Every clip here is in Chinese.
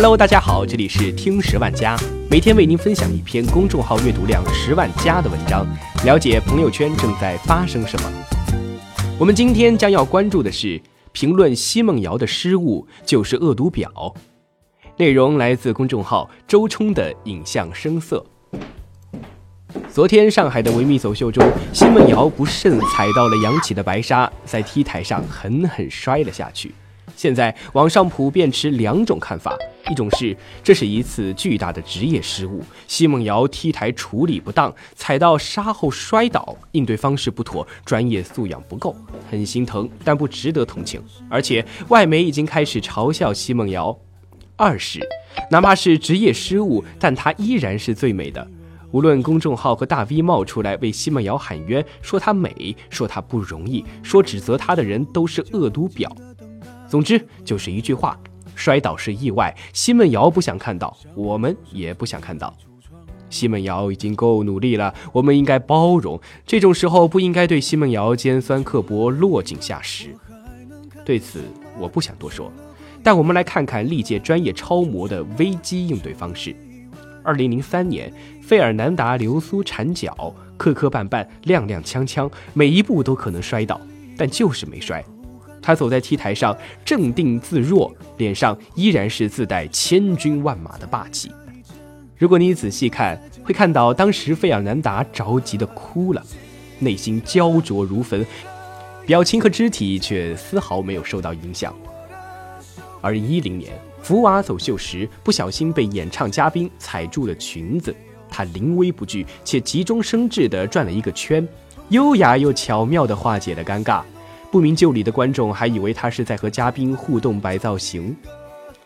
Hello，大家好，这里是听十万加，每天为您分享一篇公众号阅读量十万加的文章，了解朋友圈正在发生什么。我们今天将要关注的是评论奚梦瑶的失误就是恶毒婊，内容来自公众号周冲的影像声色。昨天上海的维密走秀中，奚梦瑶不慎踩到了扬起的白纱，在 T 台上狠狠摔了下去。现在网上普遍持两种看法，一种是这是一次巨大的职业失误，奚梦瑶 T 台处理不当，踩到沙后摔倒，应对方式不妥，专业素养不够，很心疼，但不值得同情。而且外媒已经开始嘲笑奚梦瑶。二是，哪怕是职业失误，但她依然是最美的。无论公众号和大 V 冒出来为奚梦瑶喊冤，说她美，说她不容易，说指责她的人都是恶毒婊。总之就是一句话：摔倒是意外，奚梦瑶不想看到，我们也不想看到。奚梦瑶已经够努力了，我们应该包容。这种时候不应该对奚梦瑶尖酸刻薄、落井下石。对此我不想多说，但我们来看看历届专业超模的危机应对方式。二零零三年，费尔南达流苏缠脚，磕磕绊绊，踉踉跄跄，每一步都可能摔倒，但就是没摔。他走在 T 台上，镇定自若，脸上依然是自带千军万马的霸气。如果你仔细看，会看到当时费尔南达着急的哭了，内心焦灼如焚，表情和肢体却丝毫没有受到影响。而一零年，福娃走秀时不小心被演唱嘉宾踩住了裙子，他临危不惧且急中生智地转了一个圈，优雅又巧妙地化解了尴尬。不明就里的观众还以为他是在和嘉宾互动摆造型。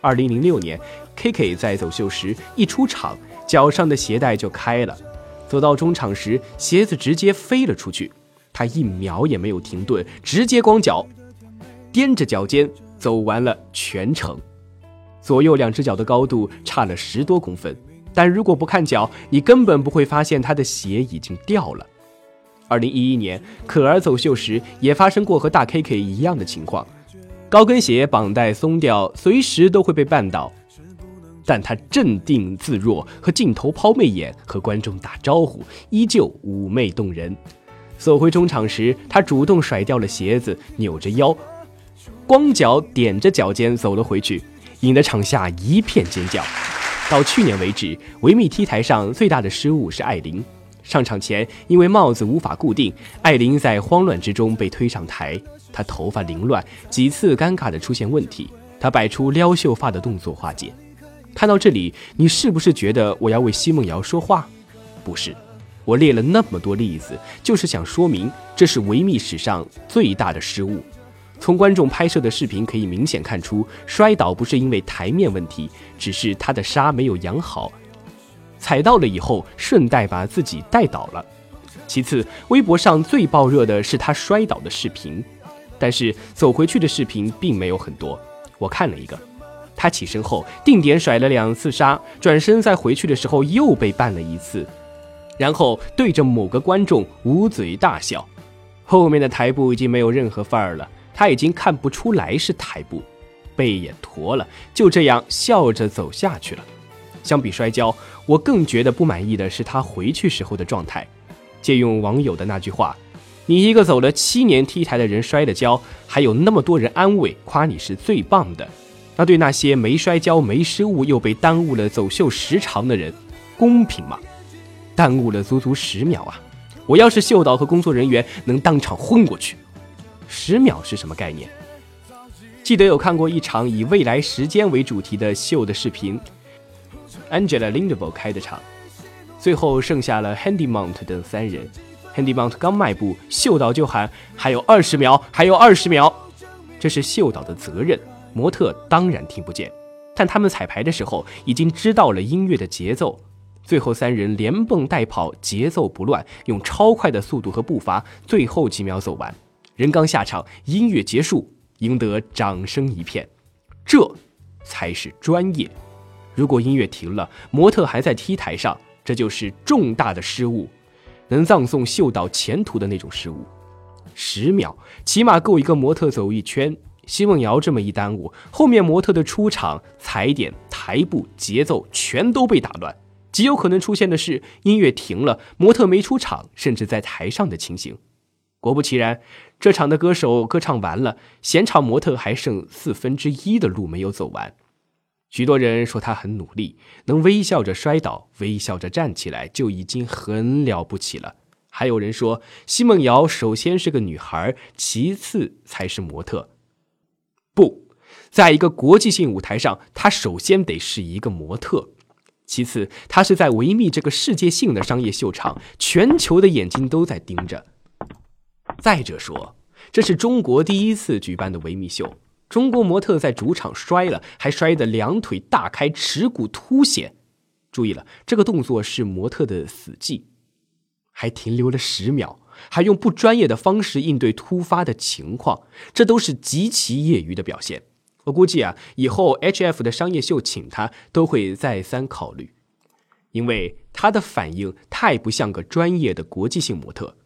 二零零六年，K K 在走秀时一出场，脚上的鞋带就开了，走到中场时，鞋子直接飞了出去，他一秒也没有停顿，直接光脚，踮着脚尖走完了全程，左右两只脚的高度差了十多公分，但如果不看脚，你根本不会发现他的鞋已经掉了。二零一一年，可儿走秀时也发生过和大 K K 一样的情况，高跟鞋绑带松掉，随时都会被绊倒，但他镇定自若，和镜头抛媚眼，和观众打招呼，依旧妩媚动人。走回中场时，他主动甩掉了鞋子，扭着腰，光脚踮着脚尖走了回去，引得场下一片尖叫。到去年为止，维密 T 台上最大的失误是艾琳。上场前，因为帽子无法固定，艾琳在慌乱之中被推上台。她头发凌乱，几次尴尬的出现问题。她摆出撩秀发的动作化解。看到这里，你是不是觉得我要为奚梦瑶说话？不是，我列了那么多例子，就是想说明这是维密史上最大的失误。从观众拍摄的视频可以明显看出，摔倒不是因为台面问题，只是他的纱没有养好。踩到了以后，顺带把自己带倒了。其次，微博上最爆热的是他摔倒的视频，但是走回去的视频并没有很多。我看了一个，他起身后定点甩了两次沙，转身再回去的时候又被绊了一次，然后对着某个观众捂嘴大笑。后面的台步已经没有任何范儿了，他已经看不出来是台步，背也驼了，就这样笑着走下去了。相比摔跤，我更觉得不满意的是他回去时候的状态。借用网友的那句话：“你一个走了七年 T 台的人摔了跤，还有那么多人安慰夸你是最棒的，那对那些没摔跤、没失误又被耽误了走秀时长的人，公平吗？耽误了足足十秒啊！我要是秀导和工作人员，能当场昏过去。十秒是什么概念？记得有看过一场以未来时间为主题的秀的视频。” Angela Lindvall 开的场，最后剩下了 Handy Mount 等三人。Handy Mount 刚迈步，秀导就喊：“还有二十秒，还有二十秒。”这是秀导的责任，模特当然听不见。但他们彩排的时候已经知道了音乐的节奏。最后三人连蹦带跑，节奏不乱，用超快的速度和步伐，最后几秒走完。人刚下场，音乐结束，赢得掌声一片。这才是专业。如果音乐停了，模特还在 T 台上，这就是重大的失误，能葬送秀导前途的那种失误。十秒起码够一个模特走一圈。奚梦瑶这么一耽误，后面模特的出场踩点台步、节奏全都被打乱。极有可能出现的是音乐停了，模特没出场，甚至在台上的情形。果不其然，这场的歌手歌唱完了，现场模特还剩四分之一的路没有走完。许多人说他很努力，能微笑着摔倒，微笑着站起来就已经很了不起了。还有人说，奚梦瑶首先是个女孩，其次才是模特。不，在一个国际性舞台上，她首先得是一个模特。其次，她是在维密这个世界性的商业秀场，全球的眼睛都在盯着。再者说，这是中国第一次举办的维密秀，中国模特在主场摔了，还摔得两腿大开，耻骨凸显。注意了，这个动作是模特的死记，还停留了十秒，还用不专业的方式应对突发的情况，这都是极其业余的表现。我估计啊，以后 H F 的商业秀请他都会再三考虑，因为他的反应太不像个专业的国际性模特，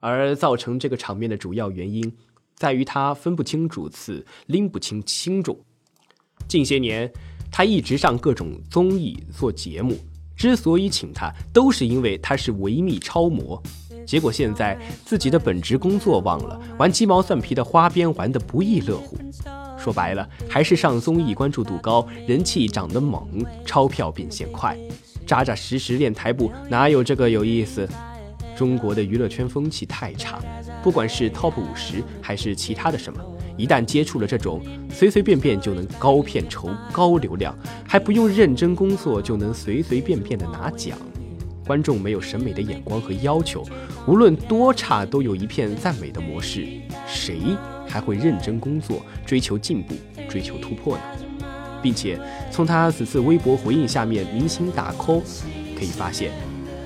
而造成这个场面的主要原因在于他分不清主次，拎不清轻重。近些年，他一直上各种综艺做节目，之所以请他，都是因为他是维密超模。结果现在自己的本职工作忘了，玩鸡毛蒜皮的花边玩得不亦乐乎。说白了，还是上综艺关注度高，人气涨得猛，钞票变现快，扎扎实实练台步，哪有这个有意思？中国的娱乐圈风气太差，不管是 TOP 五十还是其他的什么，一旦接触了这种随随便便就能高片酬、高流量，还不用认真工作就能随随便便的拿奖，观众没有审美的眼光和要求，无论多差都有一片赞美的模式，谁？还会认真工作，追求进步，追求突破呢。并且从他此次微博回应下面明星打 call，可以发现，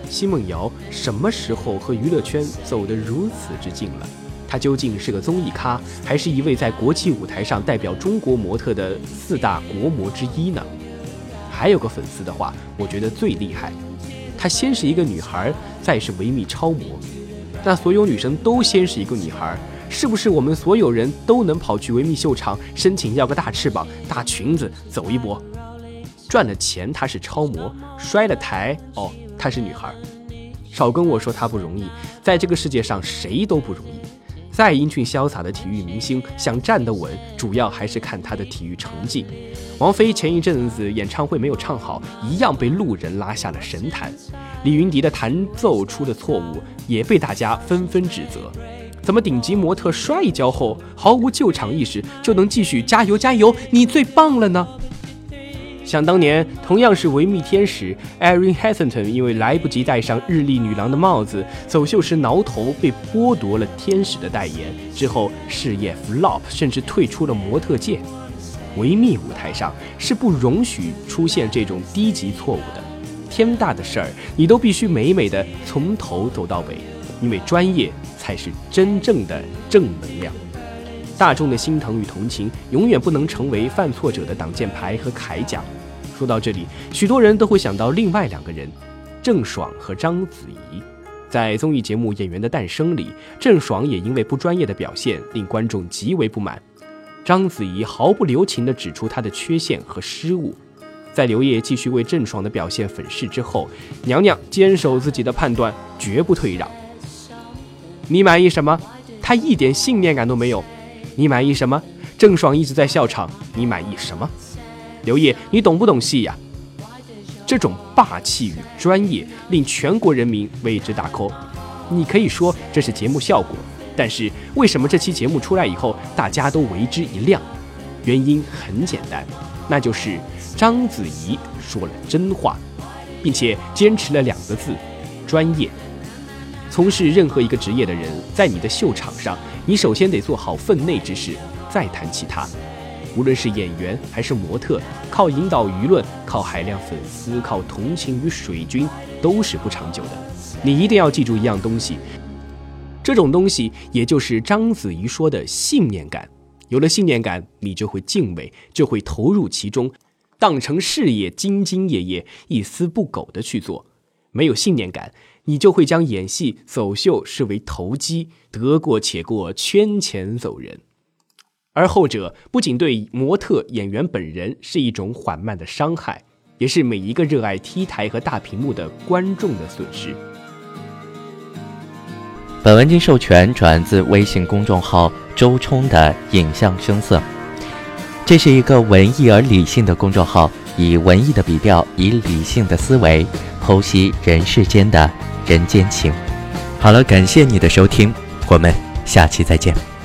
奚梦瑶什么时候和娱乐圈走得如此之近了？她究竟是个综艺咖，还是一位在国际舞台上代表中国模特的四大国模之一呢？还有个粉丝的话，我觉得最厉害，她先是一个女孩，再是维密超模，那所有女生都先是一个女孩。是不是我们所有人都能跑去维密秀场申请要个大翅膀、大裙子走一波？赚了钱她是超模，摔了台哦她是女孩。少跟我说她不容易，在这个世界上谁都不容易。再英俊潇洒的体育明星，想站得稳，主要还是看他的体育成绩。王菲前一阵子演唱会没有唱好，一样被路人拉下了神坛。李云迪的弹奏出了错误，也被大家纷纷指责。怎么顶级模特摔一跤后毫无救场意识就能继续加油加油？你最棒了呢！想当年，同样是维密天使 Erin Heatherton，因为来不及戴上日历女郎的帽子，走秀时挠头，被剥夺了天使的代言，之后事业 flop，甚至退出了模特界。维密舞台上是不容许出现这种低级错误的，天大的事儿你都必须美美的从头走到尾，因为专业。才是真正的正能量。大众的心疼与同情永远不能成为犯错者的挡箭牌和铠甲。说到这里，许多人都会想到另外两个人，郑爽和章子怡。在综艺节目《演员的诞生》里，郑爽也因为不专业的表现令观众极为不满。章子怡毫不留情地指出她的缺陷和失误。在刘烨继续为郑爽的表现粉饰之后，娘娘坚守自己的判断，绝不退让。你满意什么？他一点信念感都没有。你满意什么？郑爽一直在笑场。你满意什么？刘烨，你懂不懂戏呀？这种霸气与专业令全国人民为之打 call。你可以说这是节目效果，但是为什么这期节目出来以后大家都为之一亮？原因很简单，那就是章子怡说了真话，并且坚持了两个字：专业。从事任何一个职业的人，在你的秀场上，你首先得做好分内之事，再谈其他。无论是演员还是模特，靠引导舆论、靠海量粉丝、靠同情与水军，都是不长久的。你一定要记住一样东西，这种东西也就是章子怡说的信念感。有了信念感，你就会敬畏，就会投入其中，当成事业，兢兢业业、一丝不苟的去做。没有信念感。你就会将演戏走秀视为投机，得过且过，圈钱走人。而后者不仅对模特、演员本人是一种缓慢的伤害，也是每一个热爱 T 台和大屏幕的观众的损失。本文经授权转自微信公众号“周冲”的影像声色。这是一个文艺而理性的公众号，以文艺的笔调，以理性的思维剖析人世间的人间情。好了，感谢你的收听，我们下期再见。